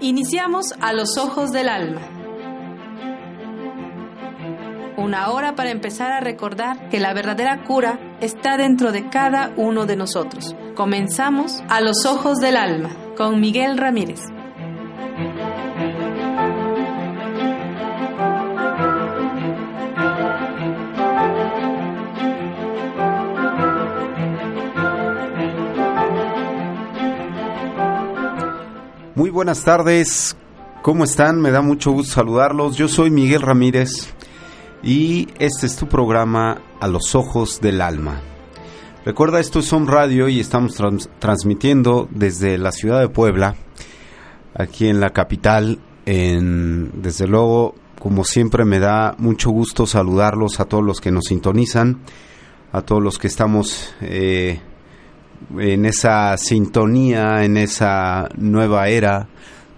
Iniciamos a los ojos del alma. Una hora para empezar a recordar que la verdadera cura está dentro de cada uno de nosotros. Comenzamos a los ojos del alma con Miguel Ramírez. Muy buenas tardes, ¿cómo están? Me da mucho gusto saludarlos. Yo soy Miguel Ramírez y este es tu programa A los Ojos del Alma. Recuerda, esto es Home Radio y estamos trans transmitiendo desde la ciudad de Puebla, aquí en la capital. Desde luego, como siempre, me da mucho gusto saludarlos a todos los que nos sintonizan, a todos los que estamos eh, en esa sintonía, en esa nueva era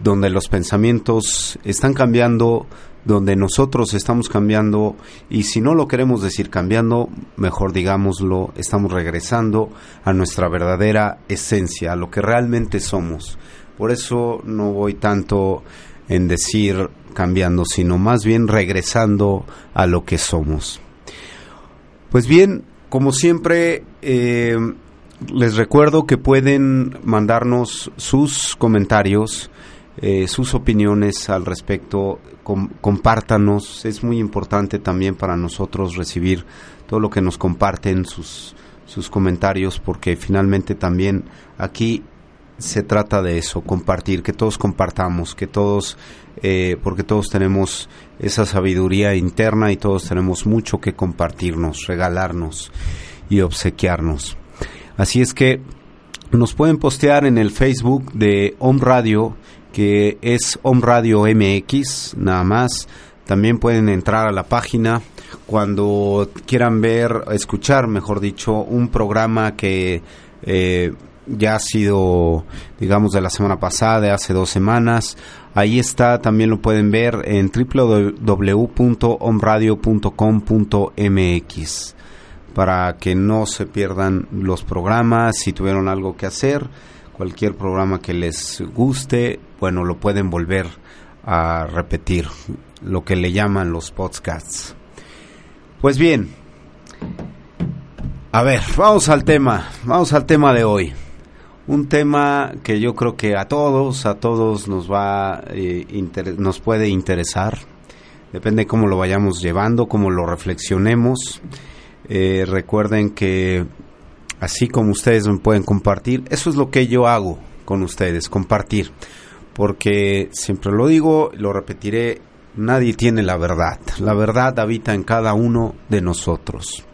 donde los pensamientos están cambiando, donde nosotros estamos cambiando y si no lo queremos decir cambiando, mejor digámoslo, estamos regresando a nuestra verdadera esencia, a lo que realmente somos. Por eso no voy tanto en decir cambiando, sino más bien regresando a lo que somos. Pues bien, como siempre, eh, les recuerdo que pueden mandarnos sus comentarios, eh, sus opiniones al respecto, com compártanos, es muy importante también para nosotros recibir todo lo que nos comparten sus, sus comentarios, porque finalmente también aquí se trata de eso, compartir, que todos compartamos, que todos, eh, porque todos tenemos esa sabiduría interna y todos tenemos mucho que compartirnos, regalarnos y obsequiarnos. Así es que nos pueden postear en el Facebook de Home Radio, que es Home Radio MX, nada más. También pueden entrar a la página cuando quieran ver, escuchar, mejor dicho, un programa que eh, ya ha sido, digamos, de la semana pasada, de hace dos semanas. Ahí está, también lo pueden ver en www.omradio.com.mx para que no se pierdan los programas, si tuvieron algo que hacer, cualquier programa que les guste, bueno, lo pueden volver a repetir, lo que le llaman los podcasts. Pues bien, a ver, vamos al tema, vamos al tema de hoy. Un tema que yo creo que a todos, a todos nos va, eh, nos puede interesar. Depende cómo lo vayamos llevando, cómo lo reflexionemos. Eh, recuerden que así como ustedes me pueden compartir, eso es lo que yo hago con ustedes, compartir. Porque siempre lo digo, lo repetiré, nadie tiene la verdad. La verdad habita en cada uno de nosotros.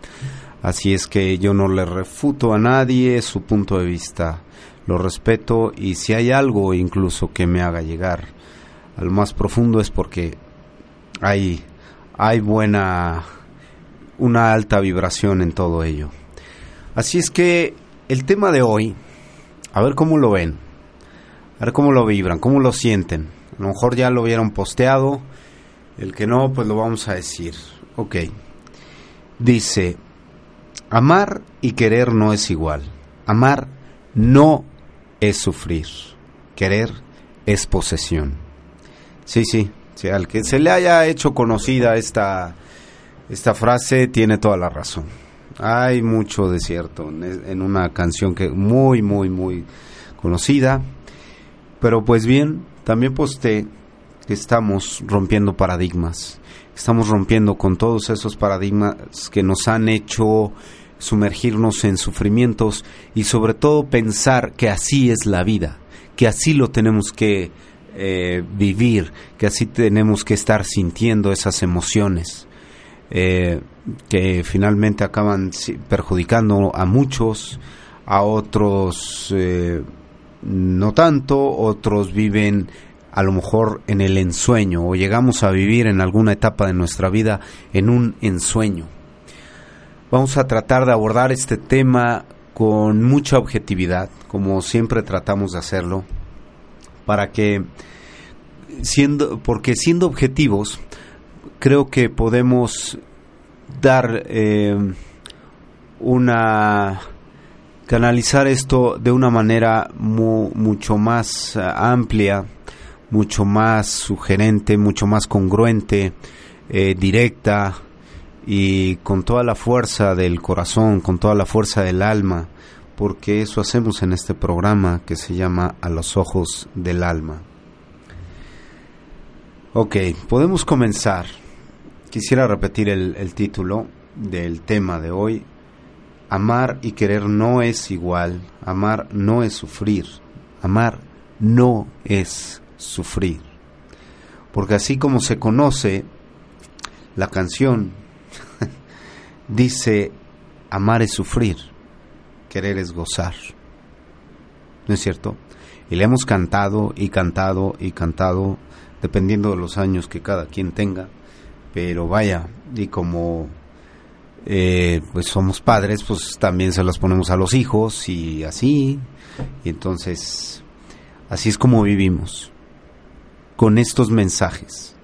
Así es que yo no le refuto a nadie su punto de vista. Lo respeto y si hay algo incluso que me haga llegar al más profundo es porque hay, hay buena una alta vibración en todo ello. Así es que el tema de hoy, a ver cómo lo ven, a ver cómo lo vibran, cómo lo sienten. A lo mejor ya lo vieron posteado, el que no, pues lo vamos a decir. Ok. Dice, amar y querer no es igual. Amar no es sufrir. Querer es posesión. Sí, sí, sí al que se le haya hecho conocida esta esta frase tiene toda la razón. Hay mucho desierto en una canción que muy, muy, muy conocida. Pero pues bien, también posté que estamos rompiendo paradigmas. Estamos rompiendo con todos esos paradigmas que nos han hecho sumergirnos en sufrimientos y sobre todo pensar que así es la vida, que así lo tenemos que eh, vivir, que así tenemos que estar sintiendo esas emociones. Eh, que finalmente acaban perjudicando a muchos, a otros eh, no tanto, otros viven a lo mejor en el ensueño o llegamos a vivir en alguna etapa de nuestra vida en un ensueño. Vamos a tratar de abordar este tema con mucha objetividad, como siempre tratamos de hacerlo, para que siendo porque siendo objetivos creo que podemos dar eh, una canalizar esto de una manera mucho más eh, amplia mucho más sugerente, mucho más congruente, eh, directa y con toda la fuerza del corazón, con toda la fuerza del alma, porque eso hacemos en este programa que se llama A los ojos del alma. Ok, podemos comenzar. Quisiera repetir el, título del tema de hoy. Amar y querer no es igual. Amar no es sufrir. Amar no es sufrir. Porque así como se conoce la canción, dice, amar es sufrir, querer es gozar. ¿No es cierto? Y le hemos cantado y cantado y cantado, dependiendo de los años que cada quien tenga, pero vaya, y como eh, pues somos padres, pues también se las ponemos a los hijos y así, y entonces así es como vivimos con estos mensajes.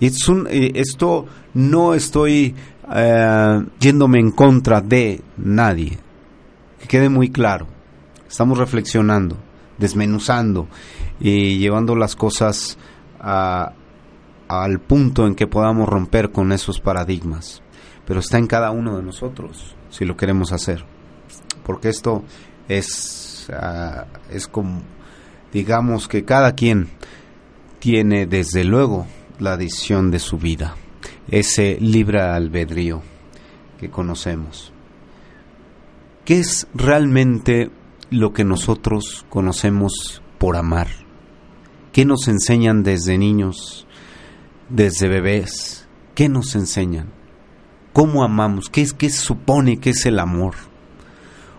Y es un, eh, esto no estoy eh, yéndome en contra de nadie. Que quede muy claro. Estamos reflexionando, desmenuzando y llevando las cosas al punto en que podamos romper con esos paradigmas. Pero está en cada uno de nosotros si lo queremos hacer. Porque esto es, ah, es como, digamos que cada quien tiene desde luego la decisión de su vida, ese libre albedrío que conocemos. ¿Qué es realmente lo que nosotros conocemos por amar? ¿Qué nos enseñan desde niños, desde bebés? ¿Qué nos enseñan? ¿Cómo amamos? ¿Qué, es, qué supone que es el amor?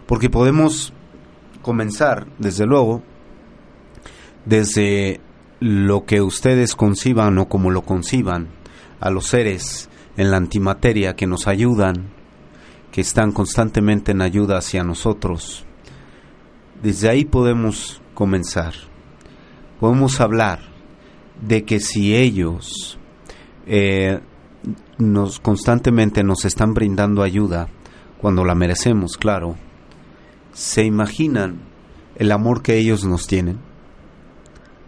Porque podemos comenzar, desde luego, desde lo que ustedes conciban o como lo conciban a los seres en la antimateria que nos ayudan, que están constantemente en ayuda hacia nosotros. Desde ahí podemos comenzar. Podemos hablar de que si ellos eh, nos constantemente nos están brindando ayuda, cuando la merecemos, claro, se imaginan el amor que ellos nos tienen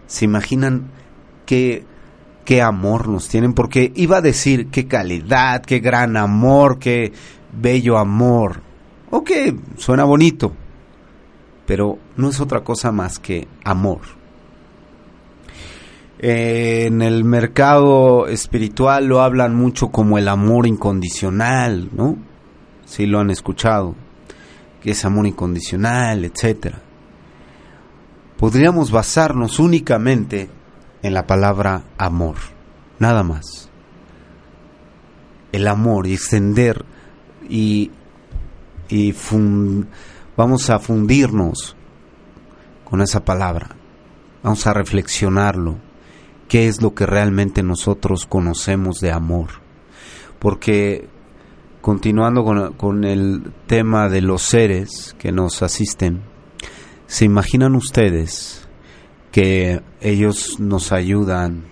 ¿Se imaginan qué, qué amor nos tienen? Porque iba a decir qué calidad, qué gran amor, qué bello amor. Ok, suena bonito, pero no es otra cosa más que amor. En el mercado espiritual lo hablan mucho como el amor incondicional, ¿no? Si lo han escuchado, que es amor incondicional, etcétera podríamos basarnos únicamente en la palabra amor, nada más. El amor y extender y, y vamos a fundirnos con esa palabra, vamos a reflexionarlo, qué es lo que realmente nosotros conocemos de amor. Porque continuando con, el tema de los seres que nos asisten, ¿Se imaginan ustedes que ellos nos ayudan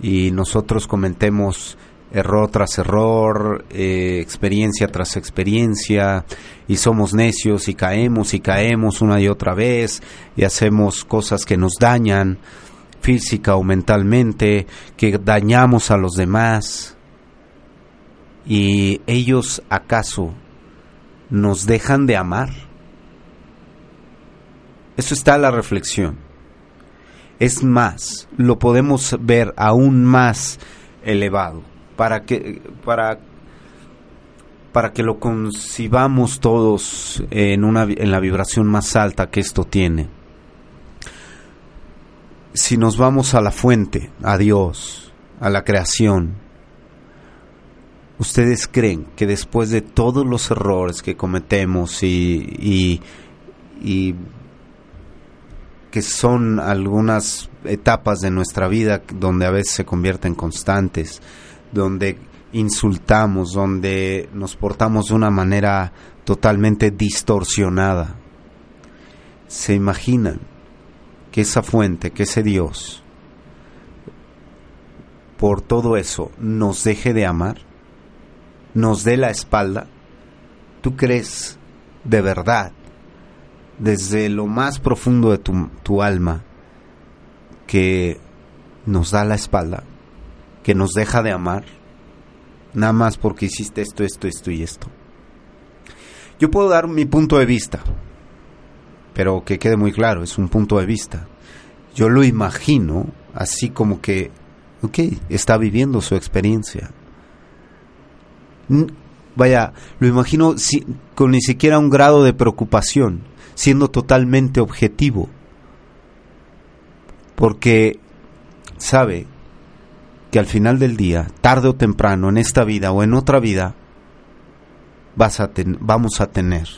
y nosotros comentemos error tras error, eh, experiencia tras experiencia, y somos necios y caemos y caemos una y otra vez y hacemos cosas que nos dañan física o mentalmente, que dañamos a los demás, y ellos acaso nos dejan de amar? Eso está la reflexión. Es más, lo podemos ver aún más elevado para que para para que lo concibamos todos en una en la vibración más alta que esto tiene. Si nos vamos a la fuente, a Dios, a la creación, ¿ustedes creen que después de todos los errores que cometemos y, que son algunas etapas de nuestra vida donde a veces se convierten constantes, donde insultamos, donde nos portamos de una manera totalmente distorsionada. ¿Se imaginan que esa fuente, que ese Dios, por todo eso nos deje de amar? ¿Nos dé la espalda? ¿Tú crees de verdad, desde lo más profundo de tu, tu alma, que nos da la espalda? ¿Que nos deja de amar? Nada más porque hiciste esto, esto, esto y esto. Yo puedo dar mi punto de vista, pero que quede muy claro, es un punto de vista. Yo lo imagino así como que, ok, está viviendo su experiencia. Vaya, lo imagino con ni siquiera un grado de preocupación, siendo totalmente objetivo. Porque sabe que al final del día, tarde o temprano, en esta vida o en otra vida, vas a vamos a tener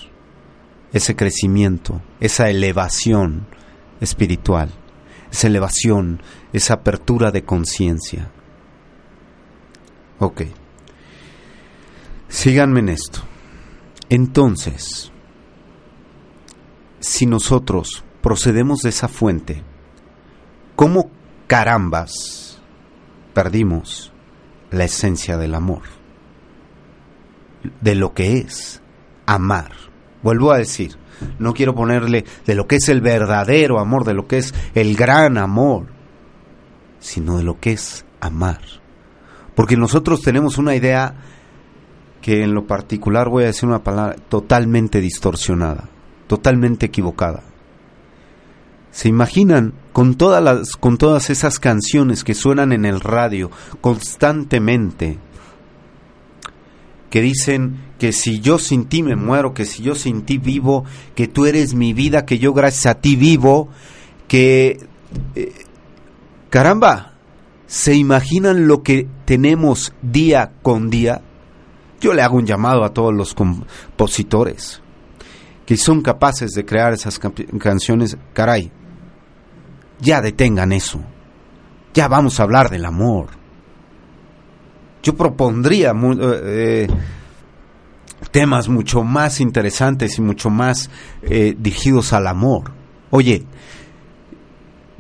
ese crecimiento, esa elevación espiritual, esa elevación, esa apertura de conciencia. Ok. Síganme en esto. Entonces, si nosotros procedemos de esa fuente, ¿cómo carambas perdimos la esencia del amor, de lo que es amar. Vuelvo a decir, no quiero ponerle de lo que es el verdadero amor, de lo que es el gran amor, sino de lo que es amar. Porque nosotros tenemos una idea que en lo particular voy a decir una palabra totalmente distorsionada, totalmente equivocada. ¿Se imaginan con todas las con todas esas canciones que suenan en el radio constantemente que dicen que si yo sin ti me muero, que si yo sin ti vivo, que tú eres mi vida, que yo gracias a ti vivo, que eh, caramba, ¿se imaginan lo que tenemos día con día? Yo le hago un llamado a todos los compositores que son capaces de crear esas canciones, caray, ya detengan eso. Ya vamos a hablar del amor. Yo propondría eh, eh, temas mucho más interesantes y mucho más eh, dirigidos al amor. Oye,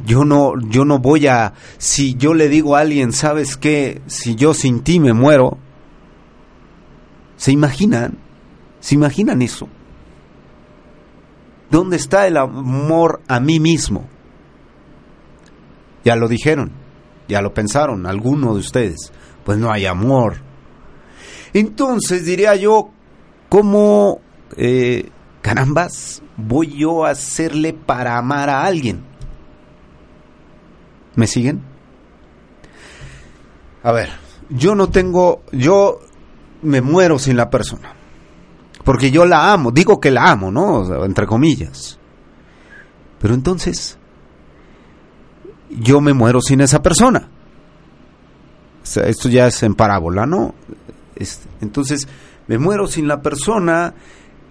yo no, yo no voy a, si yo le digo a alguien, ¿sabes qué? Si yo sin ti me muero, ¿se imaginan? ¿Se imaginan eso? ¿Dónde está el amor a mí mismo? Ya lo dijeron, ya lo pensaron, alguno de ustedes. Pues no hay amor. Entonces diría yo, ¿cómo eh, carambas voy yo a hacerle para amar a alguien? ¿Me siguen? A ver, yo no tengo, yo me muero sin la persona. Porque yo la amo, digo que la amo, ¿no? entre comillas. Pero entonces, yo me muero sin esa persona. Esto ya es en parábola, ¿no? entonces, me muero sin la persona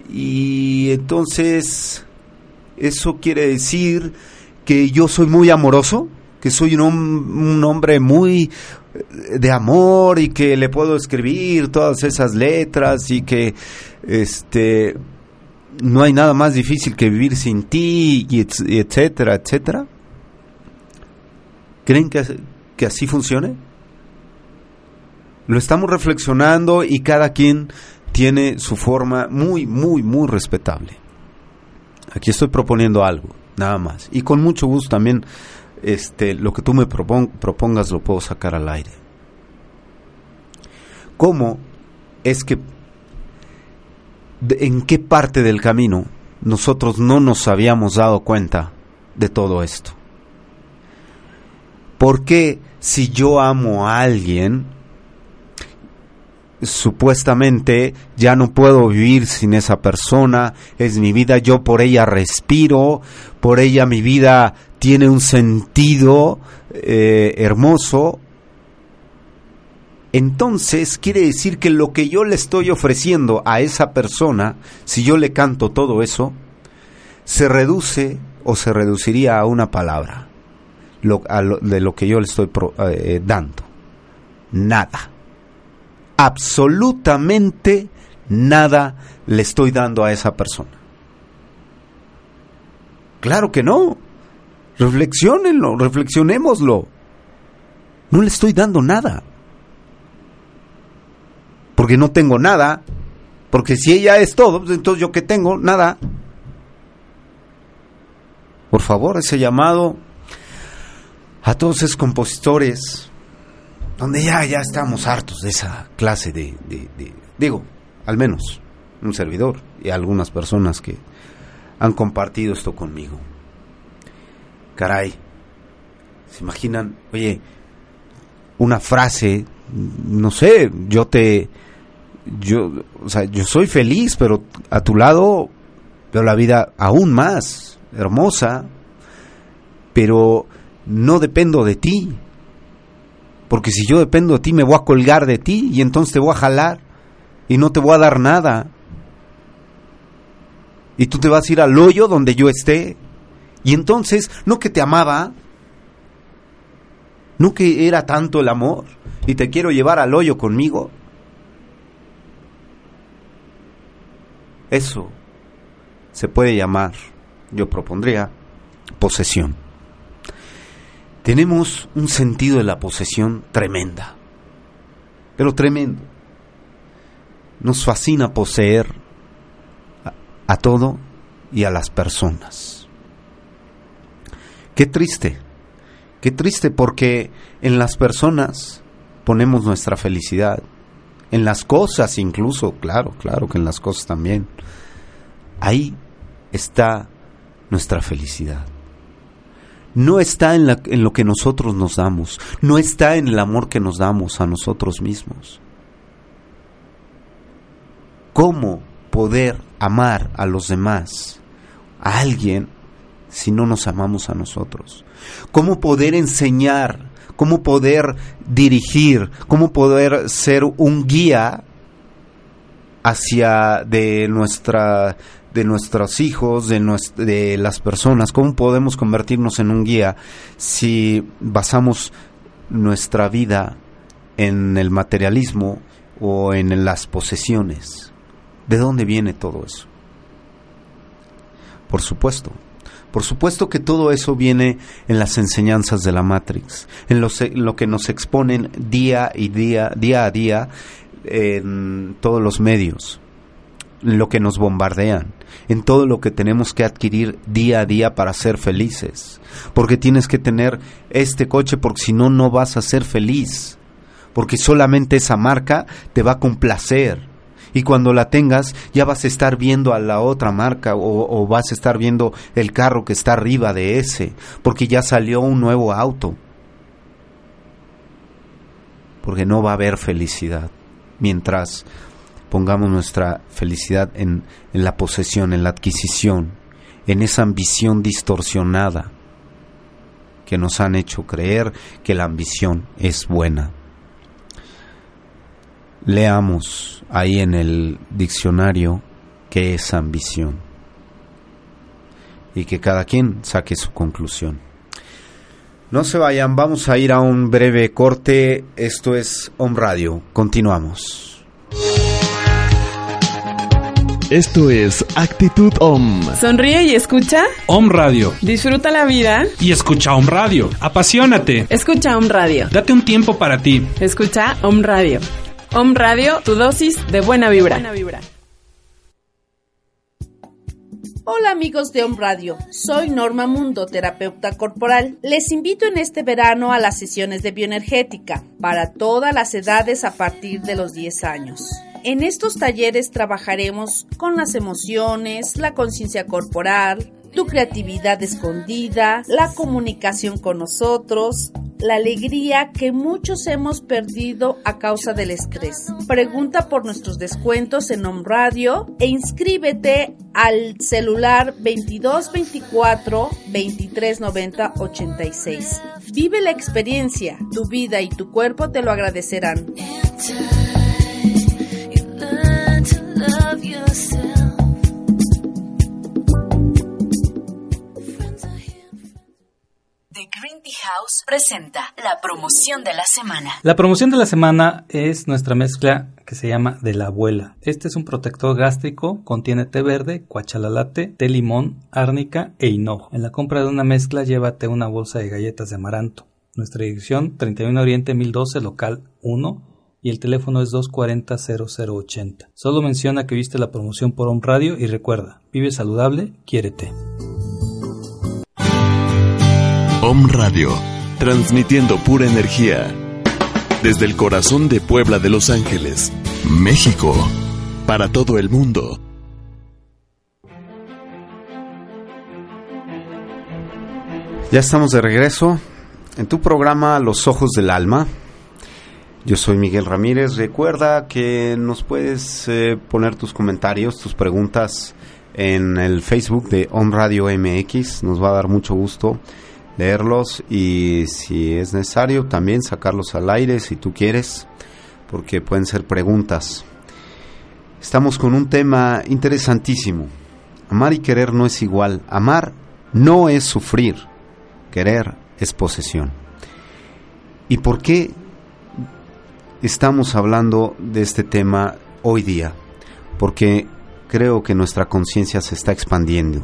y entonces eso quiere decir que yo soy muy amoroso, que soy un, un, hombre muy eh, de amor y que le puedo escribir todas esas letras y que este no hay nada más difícil que vivir sin ti y etcétera, etcétera. ¿Creen que, así funcione? Lo estamos reflexionando y cada quien tiene su forma muy, muy, muy respetable. Aquí estoy proponiendo algo, nada más. Y con mucho gusto también este, lo que tú me propongas lo puedo sacar al aire. ¿Cómo es que, en qué parte del camino nosotros no nos habíamos dado cuenta de todo esto? ¿Por qué si yo amo a alguien, supuestamente ya no puedo vivir sin esa persona, es mi vida, yo por ella respiro, por ella mi vida tiene un sentido eh, hermoso? Entonces quiere decir que lo que yo le estoy ofreciendo a esa persona, si yo le canto todo eso, se reduce o se reduciría a una palabra de lo que yo le estoy eh, dando. Nada. Absolutamente nada le estoy dando a esa persona. Claro que no. Reflexionenlo, reflexionémoslo. No le estoy dando nada. Porque no tengo nada. Porque si ella es todo, pues entonces yo que tengo, nada. Por favor, ese llamado a todos esos compositores, donde ya, ya estamos hartos de esa clase de, de digo, al menos un servidor y algunas personas que han compartido esto conmigo. Caray, ¿se imaginan? Oye, una frase, no sé, yo te, yo, o sea, yo soy feliz, pero a tu lado veo la vida aún más hermosa, pero no dependo de ti. Porque si yo dependo de ti, me voy a colgar de ti y entonces te voy a jalar y no te voy a dar nada. Y tú te vas a ir al hoyo donde yo esté. Y entonces, no que te amaba, no que era tanto el amor y te quiero llevar al hoyo conmigo. Eso se puede llamar, yo propondría, posesión. Tenemos un sentido de la posesión tremenda, pero tremendo. Nos fascina poseer a, todo y a las personas. Qué triste, qué triste porque en las personas ponemos nuestra felicidad, en las cosas incluso, claro, claro que en las cosas también. Ahí está nuestra felicidad. No está en, lo que nosotros nos damos, no está en el amor que nos damos a nosotros mismos. ¿Cómo poder amar a los demás, a alguien, si no nos amamos a nosotros? ¿Cómo poder enseñar cómo poder dirigir, cómo poder ser un guía hacia de nuestra de nuestros hijos, de, de las personas, cómo podemos convertirnos en un guía si basamos nuestra vida en el materialismo o en las posesiones. ¿De dónde viene todo eso? Por supuesto, por supuesto que todo eso viene en las enseñanzas de la Matrix, en lo, que nos exponen día y día, día a día en todos los medios, en lo que nos bombardean, en todo lo que tenemos que adquirir día a día para ser felices. Porque tienes que tener este coche porque si no, no vas a ser feliz. Porque solamente esa marca te va a complacer y cuando la tengas ya vas a estar viendo a la otra marca o, vas a estar viendo el carro que está arriba de ese, porque ya salió un nuevo auto. Porque no va a haber felicidad mientras pongamos nuestra felicidad en, en la posesión, en la adquisición, en esa ambición distorsionada que nos han hecho creer que la ambición es buena. Leamos ahí en el diccionario qué es ambición y que cada quien saque su conclusión. No se vayan, vamos a ir a un breve corte. Esto es Om Radio. Continuamos. Esto es Actitud Om. Sonríe y escucha. Om Radio. Disfruta la vida. Y escucha Om Radio. Apasionate. Escucha Om Radio. Date un tiempo para ti. Escucha Om Radio. Om Radio, tu dosis de buena vibra. Hola amigos de Om Radio, soy Norma Mundo, terapeuta corporal. Les invito en este verano a las sesiones de bioenergética para todas las edades a partir de los 10 años. En estos talleres trabajaremos con las emociones, la conciencia corporal, tu creatividad escondida, la comunicación con nosotros, la alegría que muchos hemos perdido a causa del estrés. Pregunta por nuestros descuentos en Home Radio e inscríbete al celular 2224 2390 86. Vive la experiencia, tu vida y tu cuerpo te lo agradecerán. House presenta la promoción de la semana. La promoción de la semana es nuestra mezcla que se llama de la abuela. Este es un protector gástrico, contiene té verde, cuachalalate, té limón, árnica e hinojo. En la compra de una mezcla llévate una bolsa de galletas de amaranto. Nuestra dirección 31 Oriente 1012 local 1 y el teléfono es 240-0080. Solo menciona que viste la promoción por un radio y recuerda, vive saludable, quiérete. Om Radio, transmitiendo pura energía. Desde el corazón de Puebla de Los Ángeles, México, para todo el mundo. Ya estamos de regreso en tu programa Los Ojos del Alma. Yo soy Miguel Ramírez. Recuerda que nos puedes eh, poner tus comentarios, tus preguntas en el Facebook de On Radio MX. Nos va a dar mucho gusto leerlos y si es necesario también sacarlos al aire si tú quieres, porque pueden ser preguntas. Estamos con un tema interesantísimo. Amar y querer no es igual. Amar no es sufrir. Querer es posesión. ¿Y por qué estamos hablando de este tema hoy día? Porque creo que nuestra conciencia se está expandiendo,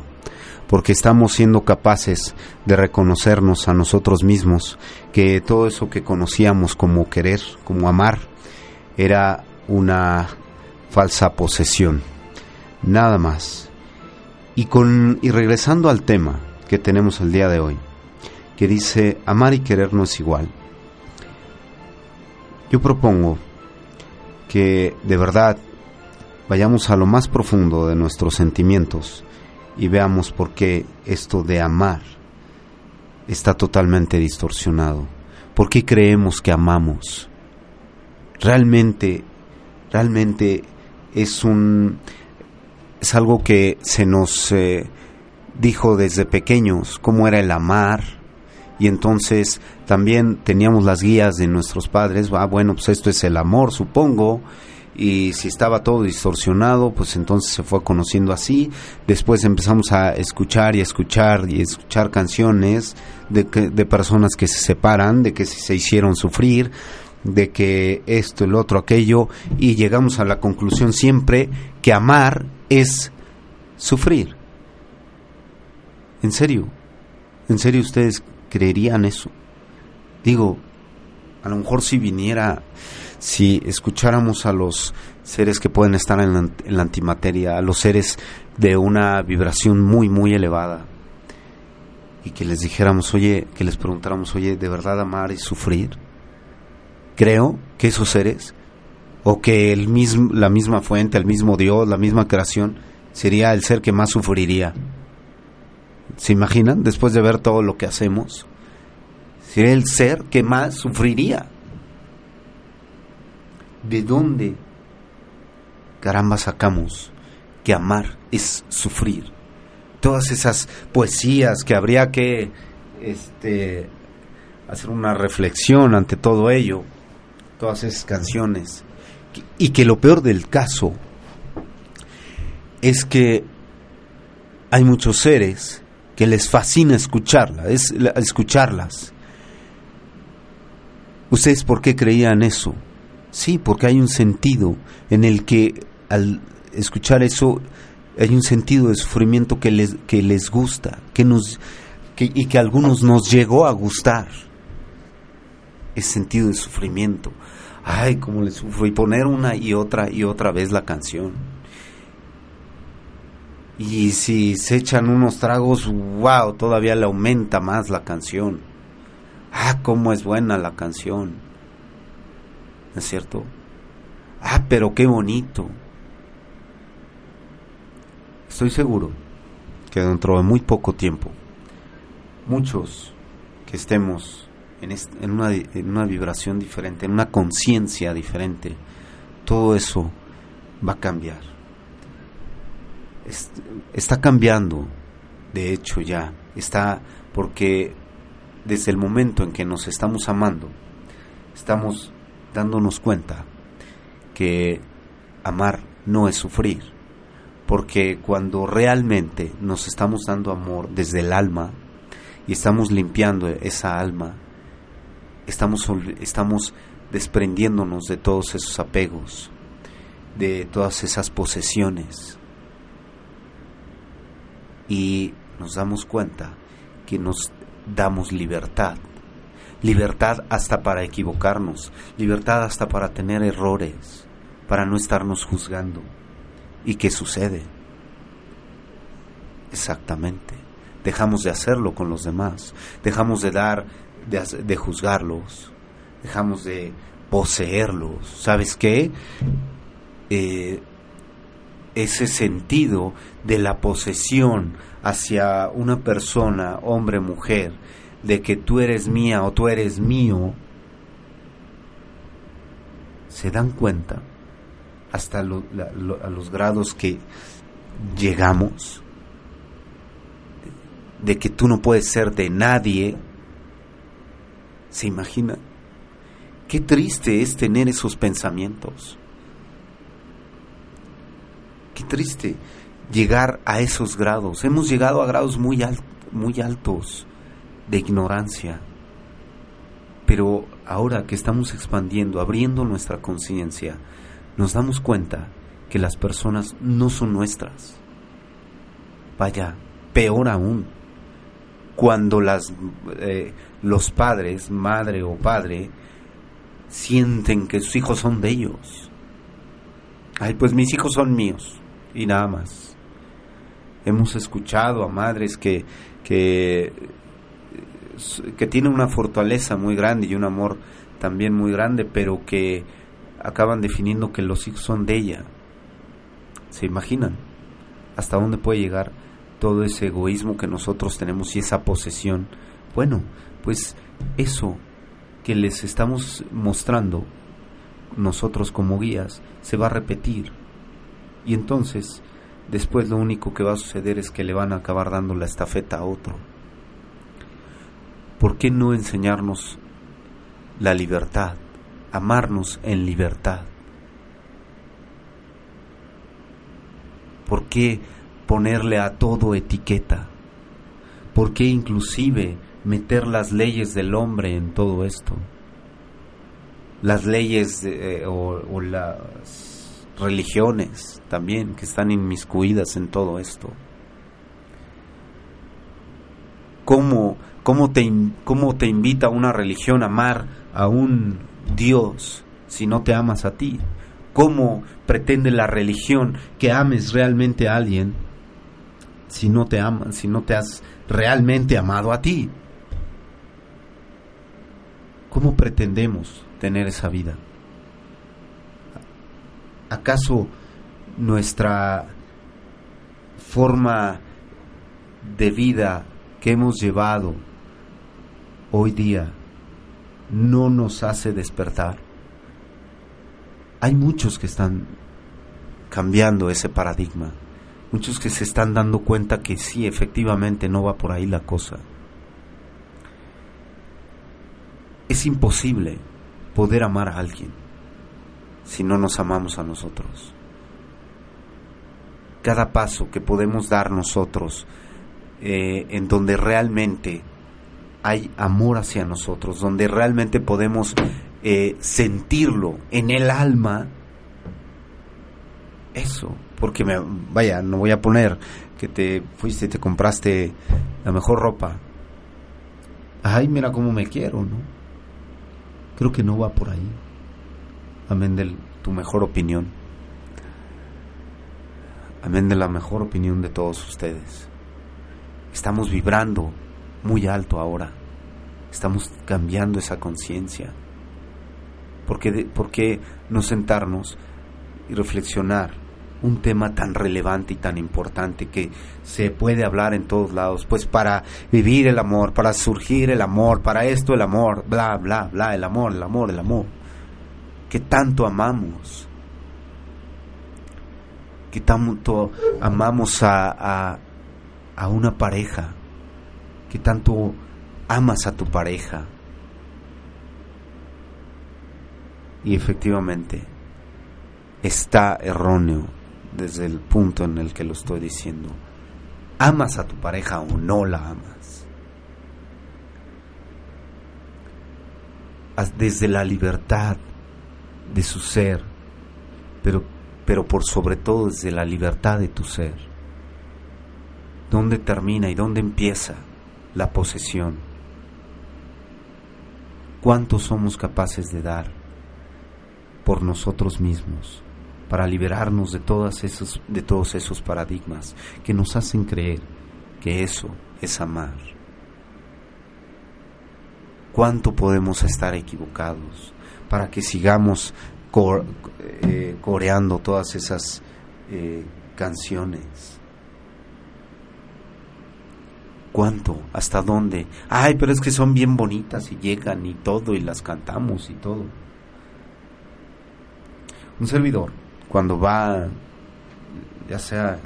porque estamos siendo capaces de reconocernos a nosotros mismos, que todo eso que conocíamos como querer, como amar, era una falsa posesión. Nada más. Y con y regresando al tema que tenemos el día de hoy, que dice amar y querer no es igual. Yo propongo que de verdad vayamos a lo más profundo de nuestros sentimientos y veamos por qué esto de amar está totalmente distorsionado. ¿Por qué creemos que amamos? Realmente, realmente es un es algo que se nos eh, dijo desde pequeños cómo era el amar, y entonces también teníamos las guías de nuestros padres, ah, bueno, pues esto es el amor, supongo, y si estaba todo distorsionado, pues entonces se fue conociendo así, después empezamos a escuchar y escuchar y escuchar canciones de, de personas que se separan, de que se hicieron sufrir, de que esto, el otro, aquello, y llegamos a la conclusión siempre que amar es sufrir. En serio, en serio ustedes creerían eso. Digo, a lo mejor si viniera, si escucháramos a los seres que pueden estar en la, en la antimateria, a los seres de una vibración muy, muy elevada, y que les dijéramos, oye, que les preguntáramos, oye, ¿de verdad amar y sufrir? Creo que esos seres, o que el mismo, la misma fuente, el mismo Dios, la misma creación, sería el ser que más sufriría. ¿Se imaginan? Después de ver todo lo que hacemos, sería el ser que más sufriría. ¿De dónde caramba sacamos que amar es sufrir? Todas esas poesías que habría que este, hacer una reflexión ante todo ello, todas esas canciones, y que lo peor del caso es que hay muchos seres que les fascina escucharla, es, escucharlas. ¿Ustedes por qué creían eso? Sí, porque hay un sentido en el que al escuchar eso hay un sentido de sufrimiento que les, que les gusta, que nos, que, y que a algunos nos llegó a gustar. Ese sentido de sufrimiento. Ay, cómo les sufro. Y poner una y otra y otra vez la canción. Y si se echan unos tragos, wow, todavía le aumenta más la canción. Ah, cómo es buena la canción. ¿No es cierto? Ah, pero qué bonito. Estoy seguro que dentro de muy poco tiempo, muchos que estemos en, en, una, en una vibración diferente, en una conciencia diferente, todo eso va a cambiar está cambiando, de hecho ya, está porque desde el momento en que nos estamos amando, estamos dándonos cuenta que amar no es sufrir, porque cuando realmente nos estamos dando amor desde el alma y estamos limpiando esa alma estamos, estamos desprendiéndonos de todos esos apegos, de todas esas posesiones. Y nos damos cuenta que nos damos libertad. Libertad hasta para equivocarnos, libertad hasta para tener errores, para no estarnos juzgando. ¿Y qué sucede? Exactamente. Dejamos de hacerlo con los demás, dejamos de dar, de, de juzgarlos, dejamos de poseerlos. ¿Sabes qué? Eh, ese sentido de la posesión hacia una persona, hombre, mujer, de que tú eres mía o tú eres mío, se dan cuenta hasta los grados que llegamos de que tú no puedes ser de nadie, ¿se imagina? Qué triste es tener esos pensamientos. Qué triste llegar a esos grados. Hemos llegado a grados muy, altos de ignorancia. Pero ahora que estamos expandiendo, abriendo nuestra conciencia, nos damos cuenta que las personas no son nuestras. Vaya, peor aún, cuando eh, los padres, madre o padre, sienten que sus hijos son de ellos. Ay, pues mis hijos son míos y nada más. Hemos escuchado a madres que, que, que tienen una fortaleza muy grande y un amor también muy grande, pero que acaban definiendo que los hijos son de ella. ¿Se imaginan? ¿Hasta dónde puede llegar todo ese egoísmo que nosotros tenemos y esa posesión? Bueno, pues eso que les estamos mostrando nosotros como guías se va a repetir. Y entonces, después lo único que va a suceder es que le van a acabar dando la estafeta a otro. ¿Por qué no enseñarnos la libertad? Amarnos en libertad. ¿Por qué ponerle a todo etiqueta? ¿Por qué inclusive meter las leyes del hombre en todo esto. Las leyes eh, o, las religiones también que están inmiscuidas en todo esto. ¿Cómo, cómo, te, ¿Cómo te invita una religión a amar a un Dios si no te amas a ti? ¿Cómo pretende la religión que ames realmente a alguien si no te amas, si no te has realmente amado a ti? ¿Cómo pretendemos tener esa vida? ¿Acaso nuestra forma de vida que hemos llevado hoy día no nos hace despertar? Hay muchos que están cambiando ese paradigma, muchos que se están dando cuenta que sí, efectivamente no va por ahí la cosa. Es imposible poder amar a alguien si no nos amamos a nosotros. Cada paso que podemos dar nosotros eh, en donde realmente hay amor hacia nosotros, donde realmente podemos eh, sentirlo en el alma, eso, porque me, vaya, no voy a poner que te fuiste y te compraste la mejor ropa. Ay, mira cómo me quiero, ¿no? Creo que no va por ahí. Amén de tu mejor opinión. Amén de la mejor opinión de todos ustedes. Estamos vibrando muy alto ahora. Estamos cambiando esa conciencia. ¿Por qué, ¿Por qué no sentarnos y reflexionar un tema tan relevante y tan importante que se puede hablar en todos lados, pues para vivir el amor, para surgir el amor, para esto el amor, bla, bla, bla, el amor, el amor, el amor, que tanto amamos, que tanto amamos a, a, una pareja, que tanto amas a tu pareja. Y efectivamente, está erróneo desde el punto en el que lo estoy diciendo. ¿Amas a tu pareja o no la amas? desde la libertad de su ser, pero, pero por sobre todo desde la libertad de tu ser. ¿Dónde termina y dónde empieza la posesión? ¿Cuánto somos capaces de dar por nosotros mismos para liberarnos de, todas esos, de todos esos paradigmas que nos hacen creer que eso es amar? ¿Cuánto podemos estar equivocados para que sigamos eh, coreando todas esas eh, canciones? ¿Cuánto? ¿Hasta dónde? Ay, pero es que son bien bonitas y llegan y todo y las cantamos y todo. Un servidor, cuando va, ya sea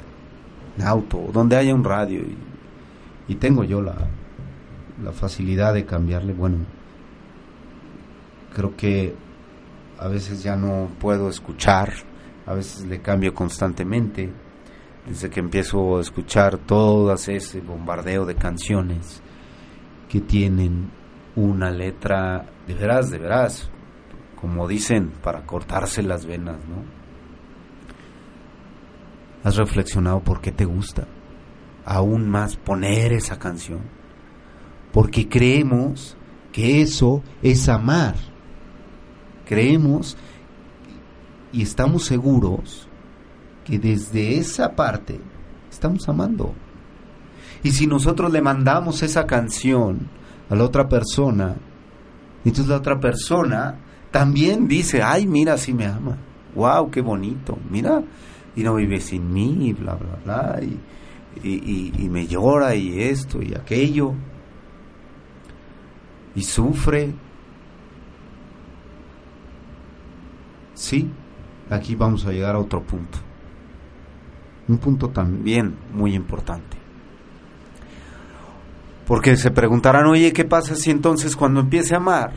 en auto, donde haya un radio y, tengo yo la, la facilidad de cambiarle, bueno, creo que a veces ya no puedo escuchar, a veces le cambio constantemente desde que empiezo a escuchar todas ese bombardeo de canciones que tienen una letra de veras, de veras, como dicen, para cortarse las venas, ¿no? ¿Has reflexionado por qué te gusta aún más poner esa canción? Porque creemos que eso es amar. Creemos y estamos seguros que desde esa parte estamos amando. Y si nosotros le mandamos esa canción a la otra persona, entonces la otra persona también dice, ay, mira, si me ama. Wow, qué bonito. Mira, y no vive sin mí, y bla, bla, bla. Y, y me llora y esto y aquello. Y sufre. Sí, aquí vamos a llegar a otro punto un punto también muy importante. Porque se preguntarán, oye, ¿qué pasa si entonces cuando empiece a amar,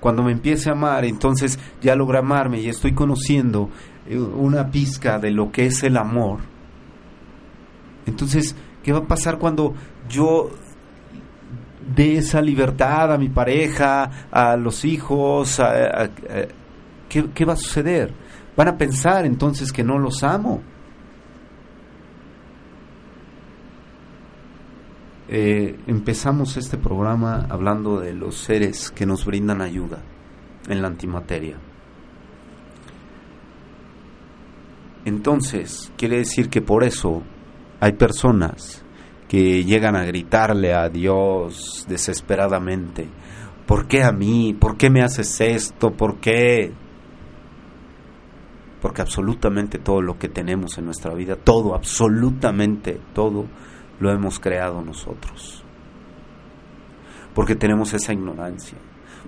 cuando me empiece a amar, entonces ya logré amarme y estoy conociendo eh, una pizca de lo que es el amor? Entonces, ¿qué va a pasar cuando yo dé esa libertad a mi pareja, a los hijos? ¿Qué, ¿Qué va a suceder? Van a pensar entonces que no los amo. Eh, empezamos este programa hablando de los seres que nos brindan ayuda en la antimateria. Entonces, quiere decir que por eso hay personas que llegan a gritarle a Dios desesperadamente, ¿por qué a mí? ¿Por qué me haces esto? ¿Por qué? Porque absolutamente todo lo que tenemos en nuestra vida, todo, absolutamente todo, lo hemos creado nosotros. Porque tenemos esa ignorancia.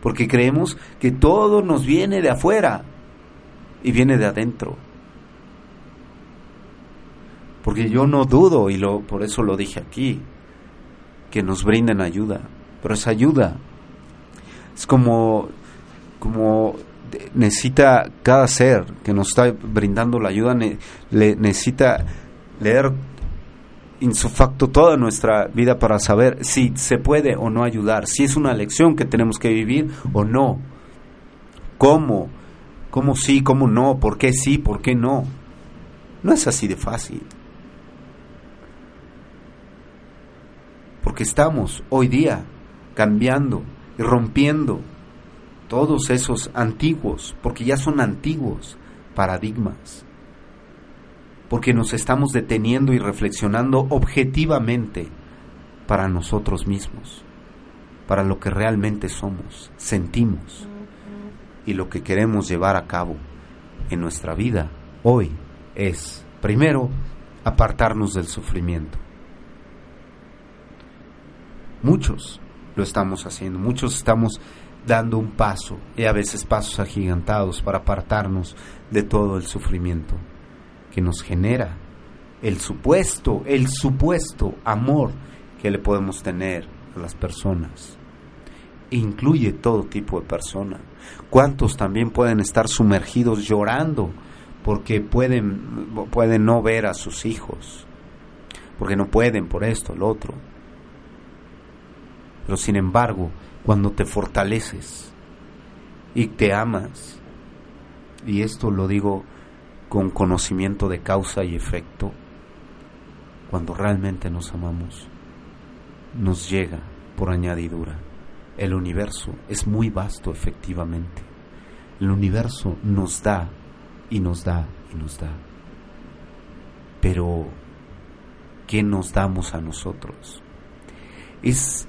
Porque creemos que todo nos viene de afuera y viene de adentro. Porque yo no dudo, y lo, por eso lo dije aquí, que nos brinden ayuda. Pero esa ayuda es como, como necesita cada ser que nos está brindando la ayuda, le, necesita leer insufacto toda nuestra vida para saber si se puede o no ayudar, si es una lección que tenemos que vivir o no. ¿Cómo? ¿Cómo sí? ¿Cómo no? ¿Por qué sí? ¿Por qué no? No es así de fácil. Porque estamos hoy día cambiando y rompiendo todos esos antiguos, porque ya son antiguos paradigmas porque nos estamos deteniendo y reflexionando objetivamente para nosotros mismos, para lo que realmente somos, sentimos y lo que queremos llevar a cabo en nuestra vida hoy es, primero, apartarnos del sufrimiento. Muchos lo estamos haciendo, muchos estamos dando un paso y a veces pasos agigantados para apartarnos de todo el sufrimiento que nos genera el supuesto, el supuesto amor que le podemos tener a las personas. Incluye todo tipo de persona. ¿Cuántos también pueden estar sumergidos llorando porque pueden, pueden no ver a sus hijos? Porque no pueden por esto, lo otro. Pero sin embargo, cuando te fortaleces y te amas, y esto lo digo con conocimiento de causa y efecto, cuando realmente nos amamos, nos llega por añadidura. El universo es muy vasto efectivamente. El universo nos da y nos da y nos da. Pero, ¿qué nos damos a nosotros? Es,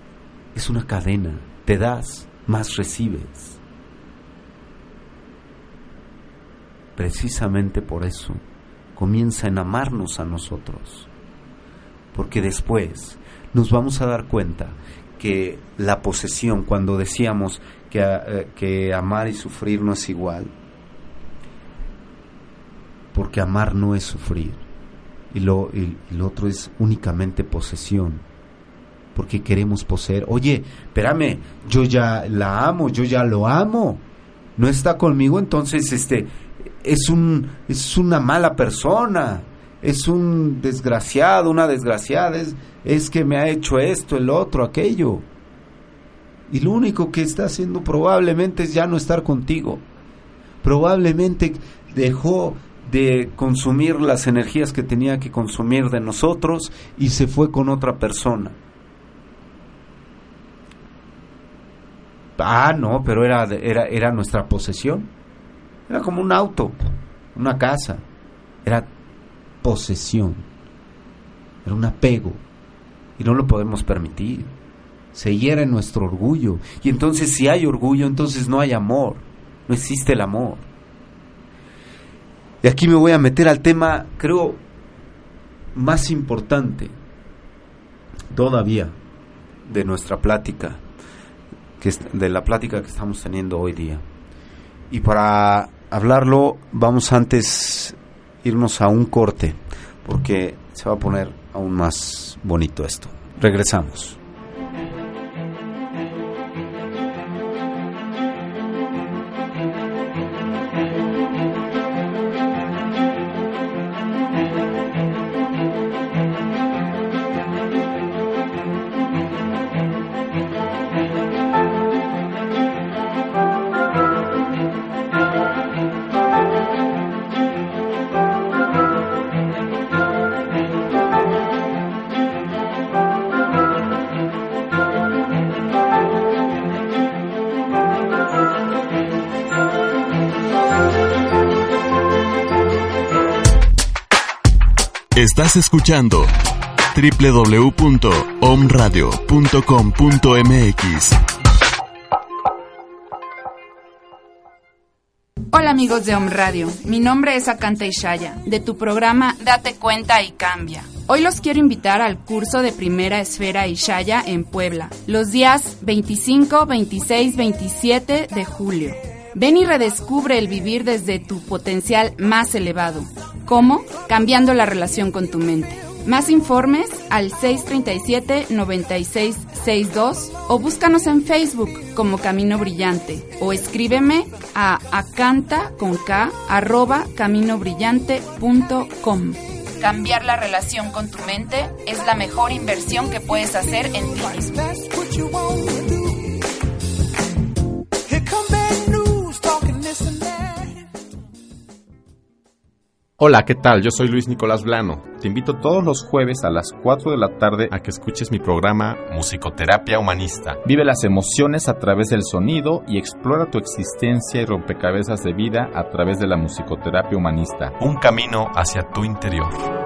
es una cadena. Te das, más recibes. Precisamente por eso comienza en amarnos a nosotros. Porque después nos vamos a dar cuenta que la posesión, cuando decíamos que, eh, que amar y sufrir no es igual, porque amar no es sufrir y lo, y lo otro es únicamente posesión porque queremos poseer. Oye espérame yo ya la amo yo ya lo amo. No está conmigo entonces este es un es una mala persona es un desgraciado una desgraciada es, es que me ha hecho esto el otro aquello. Y lo único que está haciendo probablemente es ya no estar contigo. Probablemente dejó de consumir las energías que tenía que consumir de nosotros y se fue con otra persona. Ah, no, pero era, era, era nuestra posesión. Era como un auto, una casa. Era posesión. Era un apego. Y no lo podemos permitir. Se hiera en nuestro orgullo. Y entonces si hay orgullo, entonces no hay amor. No existe el amor. Y aquí me voy a meter al tema, creo, más importante todavía de nuestra plática, que de la plática que estamos teniendo hoy día. Y para hablarlo, vamos antes irnos a un corte, porque se va a poner aún más bonito esto. Regresamos. Estás escuchando www.omradio.com.mx. Hola amigos de Om Radio, mi nombre es Akanta Ishaya, de tu programa Date cuenta y cambia. Hoy los quiero invitar al curso de Primera Esfera Ishaya en Puebla, los días 25, 26, 27 de julio. Ven y redescubre el vivir desde tu potencial más elevado. ¿Cómo? Cambiando la relación con tu mente. Más informes al 637-9662 o búscanos en Facebook como Camino Brillante o escríbeme a acanta con K arroba caminobrillante.com. Cambiar la relación con tu mente es la mejor inversión que puedes hacer en ti. Hola, ¿qué tal? Yo soy Luis Nicolás Blano. Te invito todos los jueves a las 4 de la tarde a que escuches mi programa Musicoterapia Humanista. Vive las emociones a través del sonido y explora tu existencia y rompecabezas de vida a través de la musicoterapia humanista. Un camino hacia tu interior.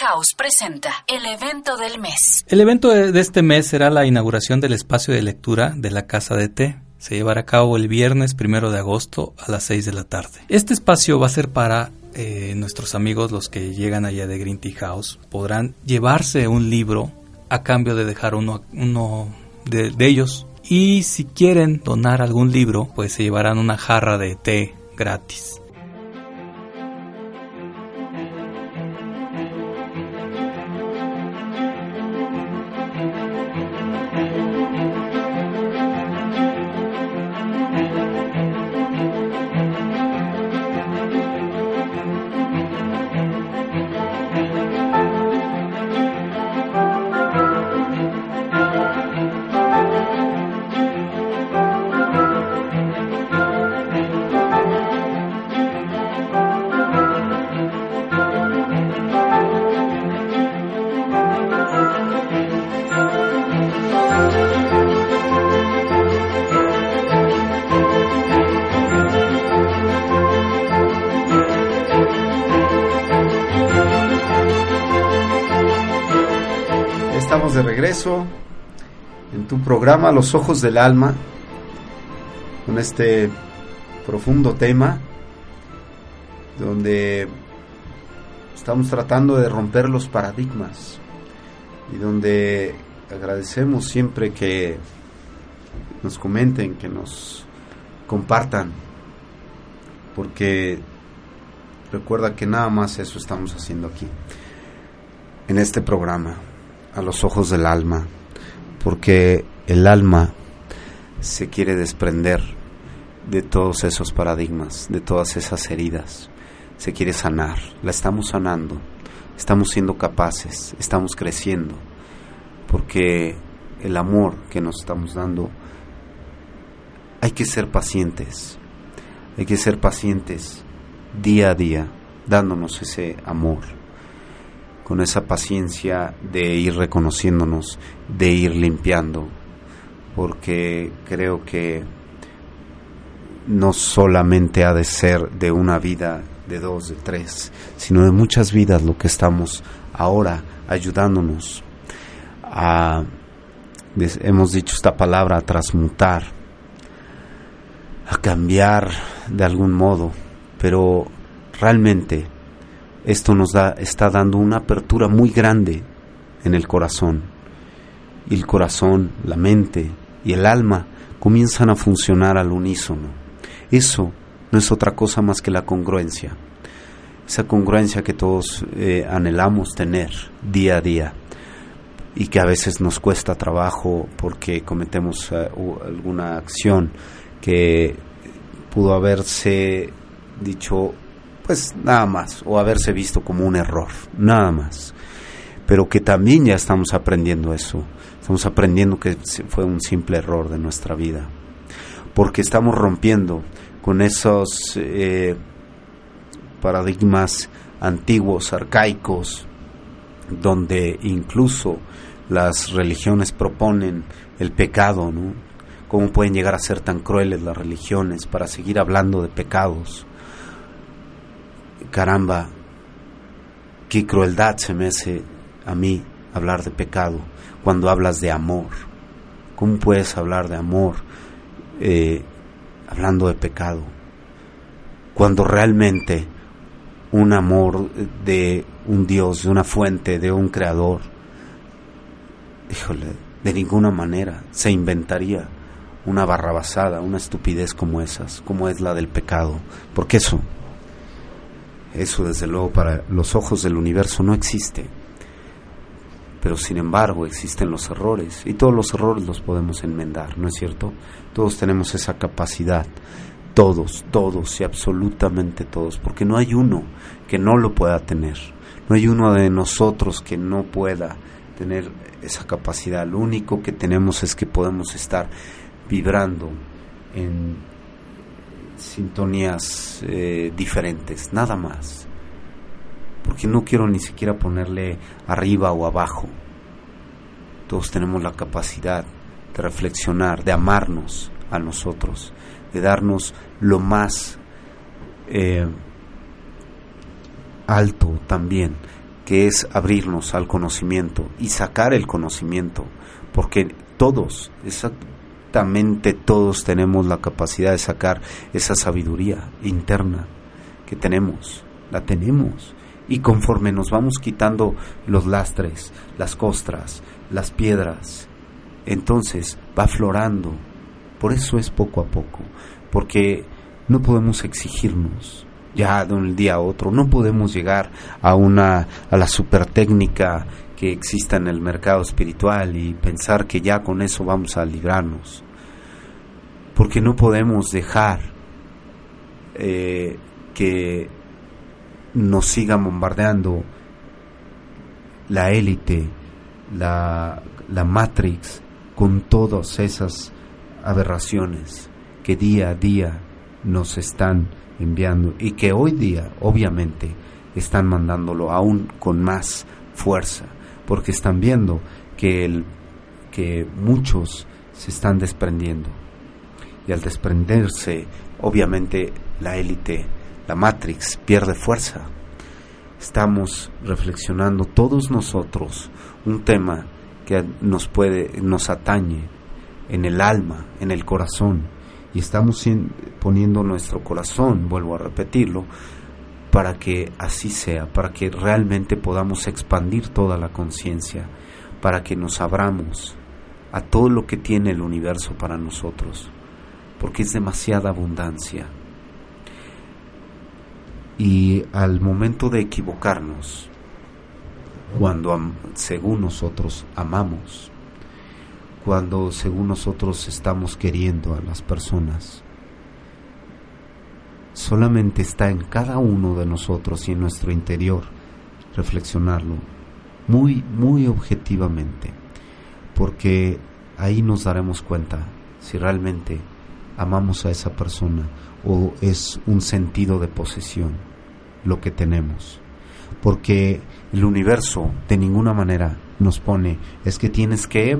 House presenta el evento del mes. El evento de este mes será la inauguración del espacio de lectura de la Casa de Té. Se llevará a cabo el viernes primero de agosto a las 6 de la tarde. Este espacio va a ser para eh, nuestros amigos, los que llegan allá de Green Tea House. Podrán llevarse un libro a cambio de dejar uno, uno de, de ellos. Y si quieren donar algún libro, pues se llevarán una jarra de té gratis. De regreso en tu programa Los Ojos del Alma con este profundo tema donde estamos tratando de romper los paradigmas y donde agradecemos siempre que nos comenten, que nos compartan, porque recuerda que nada más eso estamos haciendo aquí, en este programa, a los ojos del alma, porque el alma se quiere desprender de todos esos paradigmas, de todas esas heridas, se quiere sanar, la estamos sanando, estamos siendo capaces, estamos creciendo, porque el amor que nos estamos dando, hay que ser pacientes, hay que ser pacientes día a día, dándonos ese amor, con esa paciencia de ir reconociéndonos, de ir limpiando, porque creo que no solamente ha de ser de una vida, de dos, de tres, sino de muchas vidas lo que estamos ahora ayudándonos a, hemos dicho esta palabra, a transmutar, a cambiar de algún modo, pero realmente esto nos da, está dando una apertura muy grande en el corazón. Y el corazón, la mente y el alma comienzan a funcionar al unísono. Eso no es otra cosa más que la congruencia. Esa congruencia que todos eh, anhelamos tener día a día y que a veces nos cuesta trabajo porque cometemos eh, alguna acción que pudo haberse dicho pues nada más o haberse visto como un error, nada más. Pero que también ya estamos aprendiendo eso, estamos aprendiendo que fue un simple error de nuestra vida, porque estamos rompiendo con esos eh, paradigmas antiguos, arcaicos, donde incluso las religiones proponen el pecado, ¿no? ¿Cómo pueden llegar a ser tan crueles las religiones para seguir hablando de pecados? Caramba, qué crueldad se me hace a mí hablar de pecado cuando hablas de amor. ¿Cómo puedes hablar de amor eh, hablando de pecado? Cuando realmente un amor de un Dios, de una fuente, de un creador, híjole, de ninguna manera se inventaría una barrabasada, una estupidez como esas, como es la del pecado, porque eso, eso desde luego para los ojos del universo no existe, pero sin embargo existen los errores y todos los errores los podemos enmendar, ¿no es cierto? Todos tenemos esa capacidad, todos, todos y absolutamente todos, porque no hay uno que no lo pueda tener, no hay uno de nosotros que no pueda tener esa capacidad. Lo único que tenemos es que podemos estar vibrando en sintonías eh, diferentes, nada más. Porque no quiero ni siquiera ponerle arriba o abajo. Todos tenemos la capacidad de reflexionar, de amarnos a nosotros, de darnos lo más eh, alto también que es abrirnos al conocimiento y sacar el conocimiento, porque todos, todos tenemos la capacidad de sacar esa sabiduría interna que tenemos, la tenemos. Y conforme nos vamos quitando los lastres, las costras, las piedras, entonces va aflorando. Por eso es poco a poco, porque no podemos exigirnos ya de un día a otro. No podemos llegar a una a la super técnica que exista en el mercado espiritual y pensar que ya con eso vamos a librarnos. Porque no podemos dejar eh, que nos siga bombardeando la élite, la, la Matrix, con todas esas aberraciones que día a día nos están enviando y que hoy día obviamente están mandándolo aún con más fuerza porque están viendo que, el, que muchos se están desprendiendo y al desprenderse obviamente la élite, la Matrix pierde fuerza. Estamos reflexionando todos nosotros un tema que nos puede, nos atañe en el alma, en el corazón, y estamos poniendo nuestro corazón, vuelvo a repetirlo, para que así sea, para que realmente podamos expandir toda la conciencia, para que nos abramos a todo lo que tiene el universo para nosotros, porque es demasiada abundancia. Y al momento de equivocarnos, cuando según nosotros amamos, cuando según nosotros estamos queriendo a las personas, solamente está en cada uno de nosotros y en nuestro interior reflexionarlo muy, muy objetivamente, porque ahí nos daremos cuenta si realmente amamos a esa persona o es un sentido de posesión lo que tenemos. Porque el universo de ninguna manera nos pone, es que tienes que,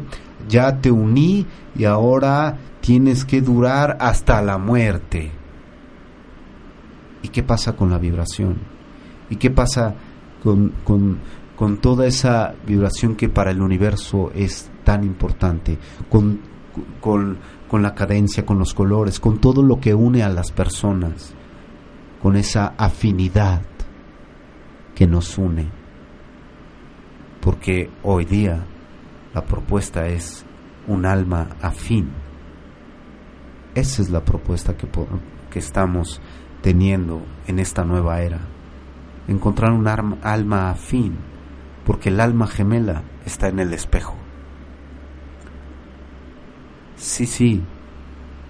ya te uní y ahora tienes que durar hasta la muerte. ¿Y qué pasa con la vibración? ¿Y qué pasa con, con, con toda esa vibración que para el universo es tan importante? Con, con, con la cadencia, con los colores, con todo lo que une a las personas, con esa afinidad que nos une. Porque hoy día la propuesta es un alma afín. Esa es la propuesta que, que estamos teniendo en esta nueva era. Encontrar un alma afín, porque el alma gemela está en el espejo. Sí, sí,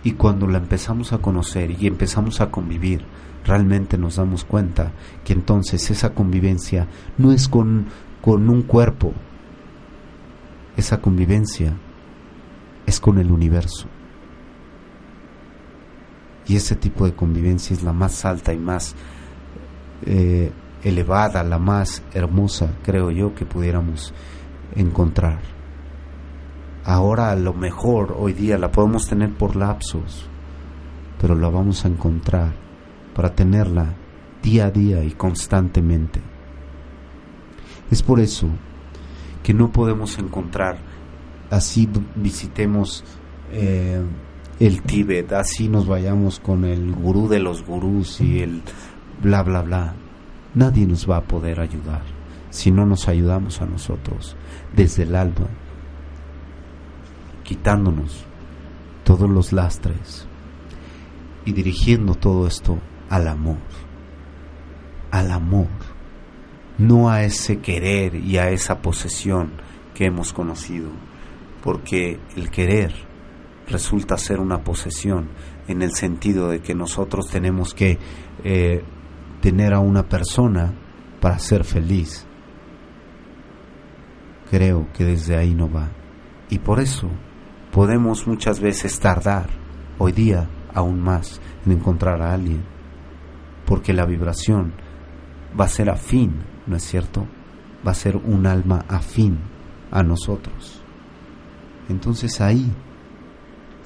y cuando la empezamos a conocer y empezamos a convivir, realmente nos damos cuenta que entonces esa convivencia no es con, con un cuerpo, esa convivencia es con el universo. Y ese tipo de convivencia es la más alta y más eh, elevada, la más hermosa, creo yo, que pudiéramos encontrar. Ahora a lo mejor hoy día la podemos tener por lapsos, pero la vamos a encontrar para tenerla día a día y constantemente. Es por eso que no podemos encontrar, así visitemos eh, el Tíbet, así nos vayamos con el gurú de los gurús y el bla bla bla. Nadie nos va a poder ayudar si no nos ayudamos a nosotros desde el alma, quitándonos todos los lastres y dirigiendo todo esto al amor, al amor, no a ese querer y a esa posesión que hemos conocido, porque el querer resulta ser una posesión en el sentido de que nosotros tenemos que eh, tener a una persona para ser feliz. Creo que desde ahí no va. Y por eso podemos muchas veces tardar, hoy día aún más, en encontrar a alguien. Porque la vibración va a ser afín, ¿no es cierto? Va a ser un alma afín a nosotros. Entonces ahí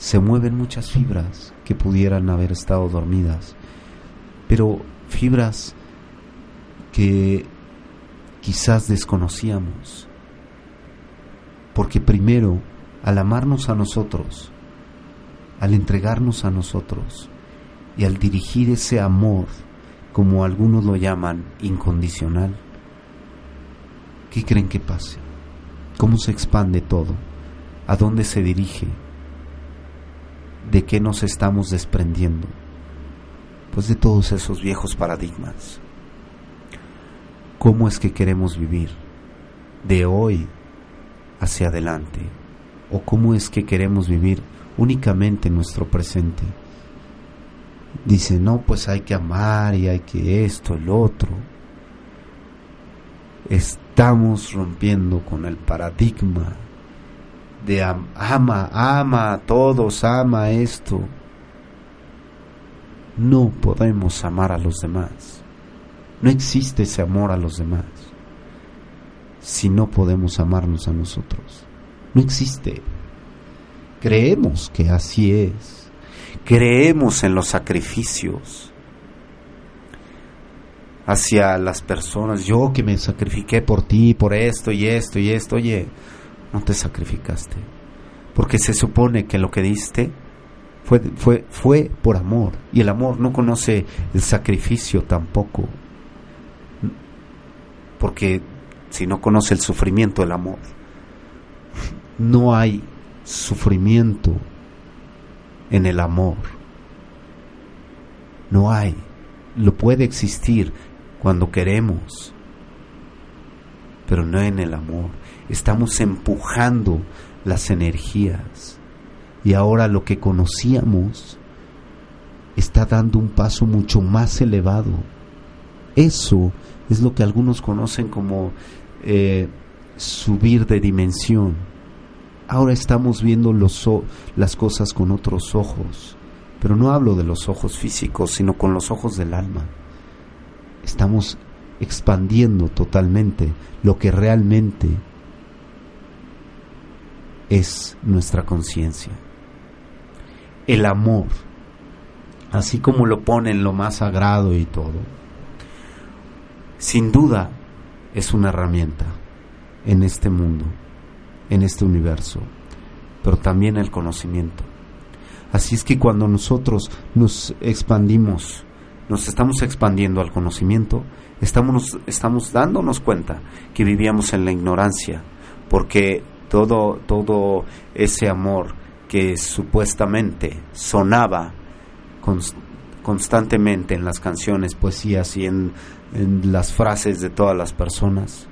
se mueven muchas fibras que pudieran haber estado dormidas, pero fibras que quizás desconocíamos, porque primero, al amarnos a nosotros, al entregarnos a nosotros y al dirigir ese amor, como algunos lo llaman, incondicional, ¿qué creen que pase? ¿Cómo se expande todo? ¿A dónde se dirige? ¿De qué nos estamos desprendiendo? Pues de todos esos viejos paradigmas. ¿Cómo es que queremos vivir? ¿De hoy hacia adelante? ¿O cómo es que queremos vivir únicamente en nuestro presente? Dice, no, pues hay que amar y hay que esto, el otro. Estamos rompiendo con el paradigma de ama, ama a todos, ama esto. No podemos amar a los demás. No existe ese amor a los demás si no podemos amarnos a nosotros. No existe. Creemos que así es. Creemos en los sacrificios hacia las personas. Yo que me sacrifiqué por ti, por esto y esto y esto. Oye, no te sacrificaste. Porque se supone que lo que diste fue, fue, fue por amor. Y el amor no conoce el sacrificio tampoco. Porque si no conoce el sufrimiento, el amor, no hay sufrimiento en el amor. No hay. Lo puede existir cuando queremos, pero no en el amor. Estamos empujando las energías y ahora lo que conocíamos está dando un paso mucho más elevado. Eso es lo que algunos conocen como eh, subir de dimensión. Ahora estamos viendo las cosas con otros ojos, pero no hablo de los ojos físicos, sino con los ojos del alma. Estamos expandiendo totalmente lo que realmente es nuestra conciencia. El amor, así como lo pone en lo más sagrado y todo, sin duda es una herramienta en este mundo, en este universo, pero también el conocimiento. Así es que cuando nosotros nos expandimos, nos estamos expandiendo al conocimiento, estamos, estamos dándonos cuenta que vivíamos en la ignorancia, porque todo, todo ese amor que supuestamente sonaba constantemente en las canciones, poesías y en, en las frases de todas las personas,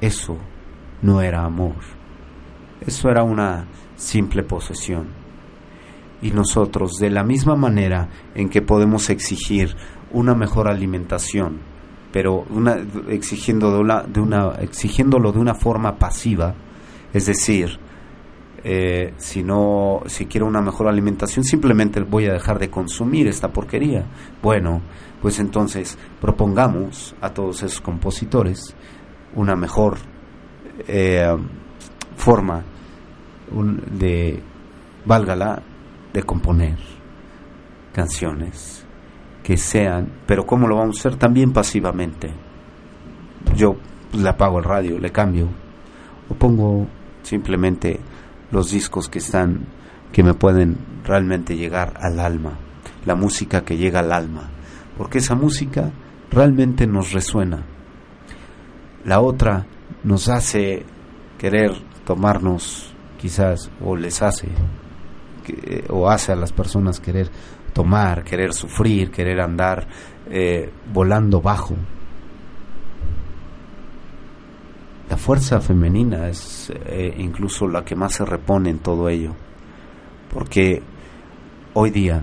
eso no era amor, eso era una simple posesión. Y nosotros, de la misma manera en que podemos exigir una mejor alimentación, pero una, exigiendo de de una, exigiéndolo de una forma pasiva, es decir, eh, si no, si quiero una mejor alimentación, simplemente voy a dejar de consumir esta porquería. Bueno, pues entonces propongamos a todos esos compositores una mejor eh, forma de, válgala, de componer canciones que sean, pero ¿cómo lo vamos a hacer? También pasivamente. Yo le apago el radio, le cambio, o pongo simplemente los discos que están, que me pueden realmente llegar al alma, la música que llega al alma, porque esa música realmente nos resuena. La otra nos hace querer tomarnos, quizás, o les hace, o hace a las personas querer querer sufrir, querer andar eh, volando bajo. La fuerza femenina es eh, incluso la que más se repone en todo ello, porque hoy día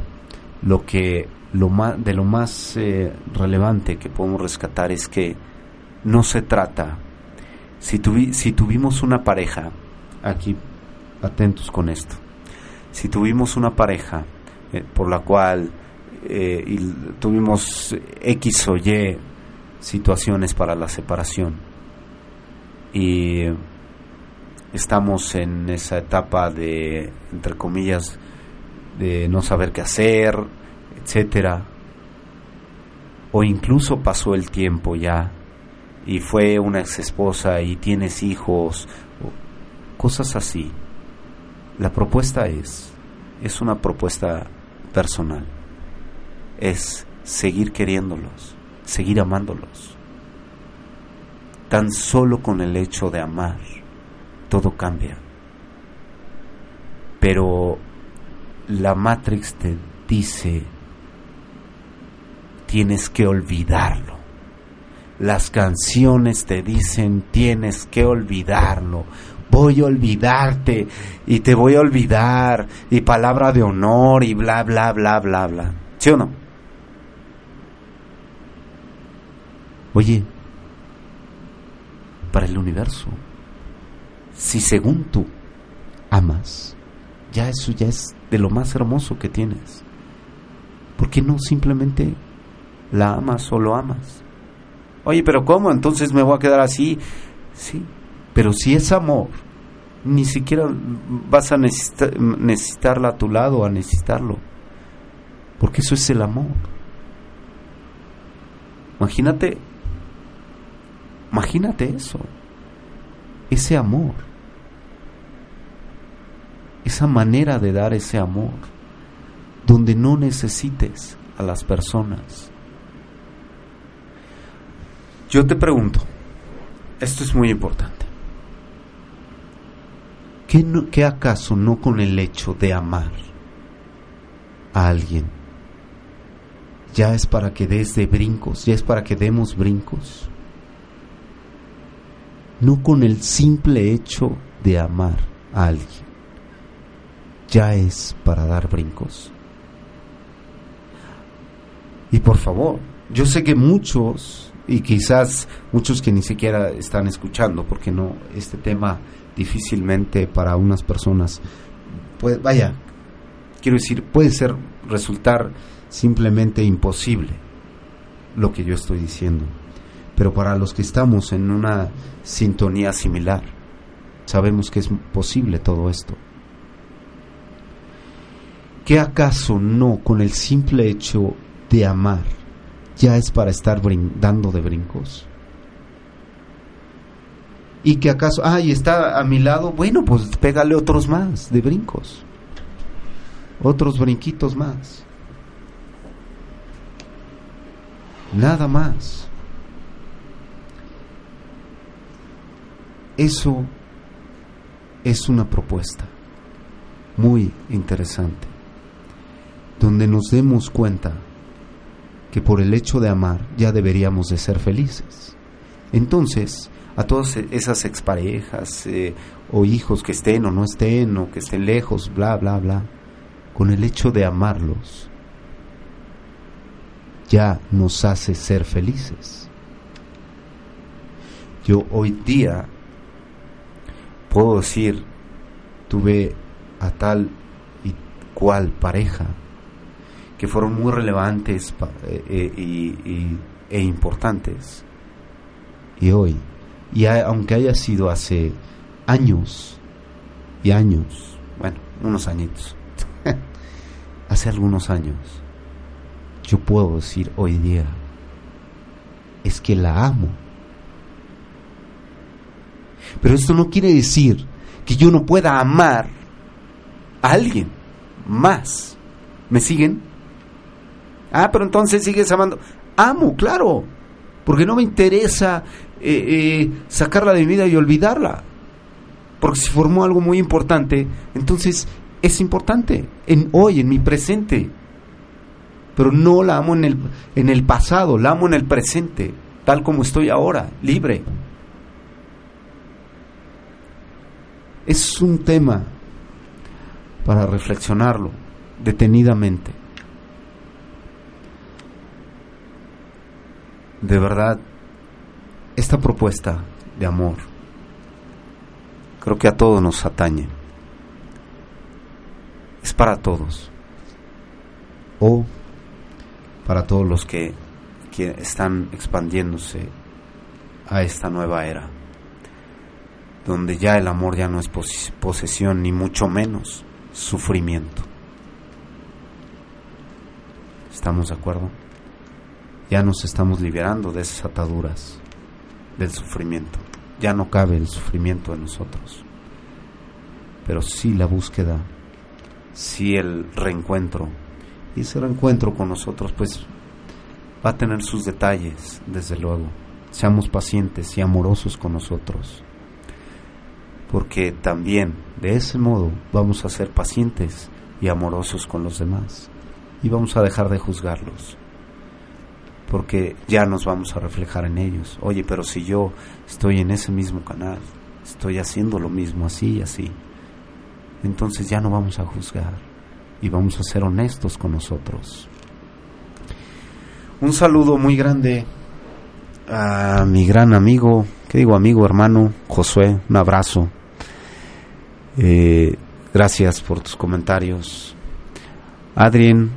lo que lo de lo más eh, relevante que podemos rescatar es que no se trata si tuvimos una pareja aquí atentos con esto si tuvimos una pareja eh, por la cual tuvimos X o Y situaciones para la separación y estamos en esa etapa de, entre comillas, de no saber qué hacer, etcétera. O incluso pasó el tiempo ya y fue una ex esposa y tienes hijos, cosas así. La propuesta es, es una propuesta personal, es seguir queriéndolos, seguir amándolos Tan solo con el hecho de amar, todo cambia. Pero la Matrix te dice, tienes que olvidarlo. Las canciones te dicen, tienes que olvidarlo. Voy a olvidarte y te voy a olvidar y palabra de honor y bla, bla, bla, bla, bla. ¿Sí o no? Oye, para el universo. Si según tú amas, ya eso ya es de lo más hermoso que tienes. ¿Por qué no simplemente la amas o lo amas? Oye, pero ¿cómo? Entonces me voy a quedar así. Sí, pero si es amor, ni siquiera vas a necesitar, necesitarla a tu lado, a necesitarlo. Porque eso es el amor. Imagínate Imagínate eso, ese amor esa manera de dar ese amor, donde no necesites a las personas. Yo te pregunto, esto es muy importante, ¿qué, no, ¿qué acaso no con el hecho de amar a alguien ya es para que des de brincos, ya es para que demos brincos? No con el simple hecho de amar a alguien ya es para dar brincos. Y por favor, yo sé que muchos, y quizás muchos que ni siquiera están escuchando, porque no, este tema difícilmente para unas personas, puede, vaya, quiero decir, puede ser, resultar simplemente imposible lo que yo estoy diciendo. Pero para los que estamos en una sintonía similar, sabemos que es posible todo esto. ¿Qué acaso no con el simple hecho de amar ya es para estar dando de brincos? ¿Y que acaso, ay, está a mi lado? Bueno, pues pégale otros más de brincos. Otros brinquitos más. Nada más. Eso es una propuesta muy interesante donde nos demos cuenta que por el hecho de amar ya deberíamos de ser felices. Entonces, a todas esas exparejas eh, o hijos que estén o no estén o que estén lejos, bla, bla, bla, con el hecho de amarlos, ya nos hace ser felices. Yo hoy día puedo decir, tuve a tal y cual pareja que fueron muy relevantes eh, eh, e importantes. Y hoy, y aunque haya sido hace años y años, bueno, unos añitos, hace algunos años, yo puedo decir hoy día, es que la amo. Pero esto no quiere decir que yo no pueda amar a alguien más. ¿Me siguen? Ah, pero entonces sigues amando. Amo, claro, porque no me interesa eh, eh, sacarla de mi vida y olvidarla. Porque si formó algo muy importante, entonces es importante en hoy, en mi presente. Pero no la amo en el, en el pasado, la amo en el presente, tal como estoy ahora, libre. Es un tema para reflexionarlo detenidamente. de verdad, esta propuesta de amor creo que a todos nos atañe. Es para todos. O para todos los que, que están expandiéndose a esta nueva era, donde ya el amor ya no es posesión, ni mucho menos sufrimiento. ¿Estamos de acuerdo? ya nos estamos liberando de esas ataduras del sufrimiento. Ya no cabe el sufrimiento en nosotros. Pero sí la búsqueda, sí el reencuentro. Y ese reencuentro con nosotros pues va a tener sus detalles, desde luego. Seamos pacientes y amorosos con nosotros. Porque también de ese modo vamos a ser pacientes y amorosos con los demás. Y vamos a dejar de juzgarlos porque ya nos vamos a reflejar en ellos. Oye, pero si yo estoy en ese mismo canal, estoy haciendo lo mismo así y así, entonces ya no vamos a juzgar y vamos a ser honestos con nosotros. Un saludo muy grande a mi gran amigo, ¿qué digo amigo, hermano? Josué, un abrazo. Eh, gracias por tus comentarios. Adrien,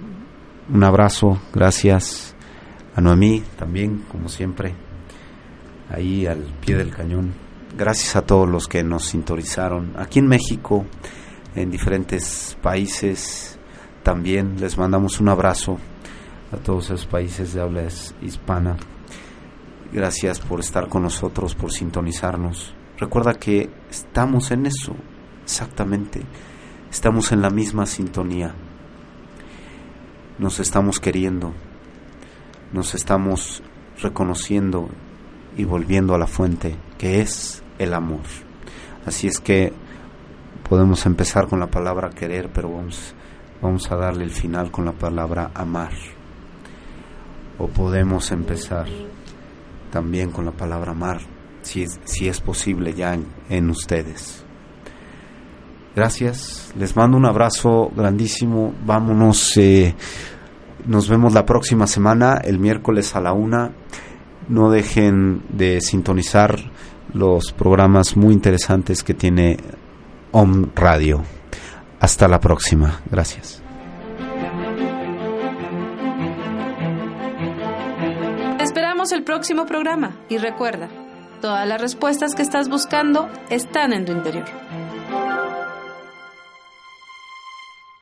un abrazo, gracias a Noemí también, como siempre, ahí al pie del cañón. Gracias a todos los que nos sintonizaron aquí en México, en diferentes países. También les mandamos un abrazo a todos esos países de habla hispana. Gracias por estar con nosotros, por sintonizarnos. Recuerda que estamos en eso, exactamente. estamos en la misma sintonía. Nos estamos queriendo, nos estamos reconociendo y volviendo a la fuente, que es el amor. Así es que podemos empezar con la palabra querer, pero vamos, vamos a darle el final con la palabra amar. O podemos empezar también con la palabra amar, si si es posible ya en, en ustedes. Gracias, les mando un abrazo grandísimo, vámonos, eh, nos vemos la próxima semana, el miércoles a la una. No dejen de sintonizar los programas muy interesantes que tiene Om Radio. Hasta la próxima, gracias. Esperamos el próximo programa y recuerda, todas las respuestas que estás buscando están en tu interior.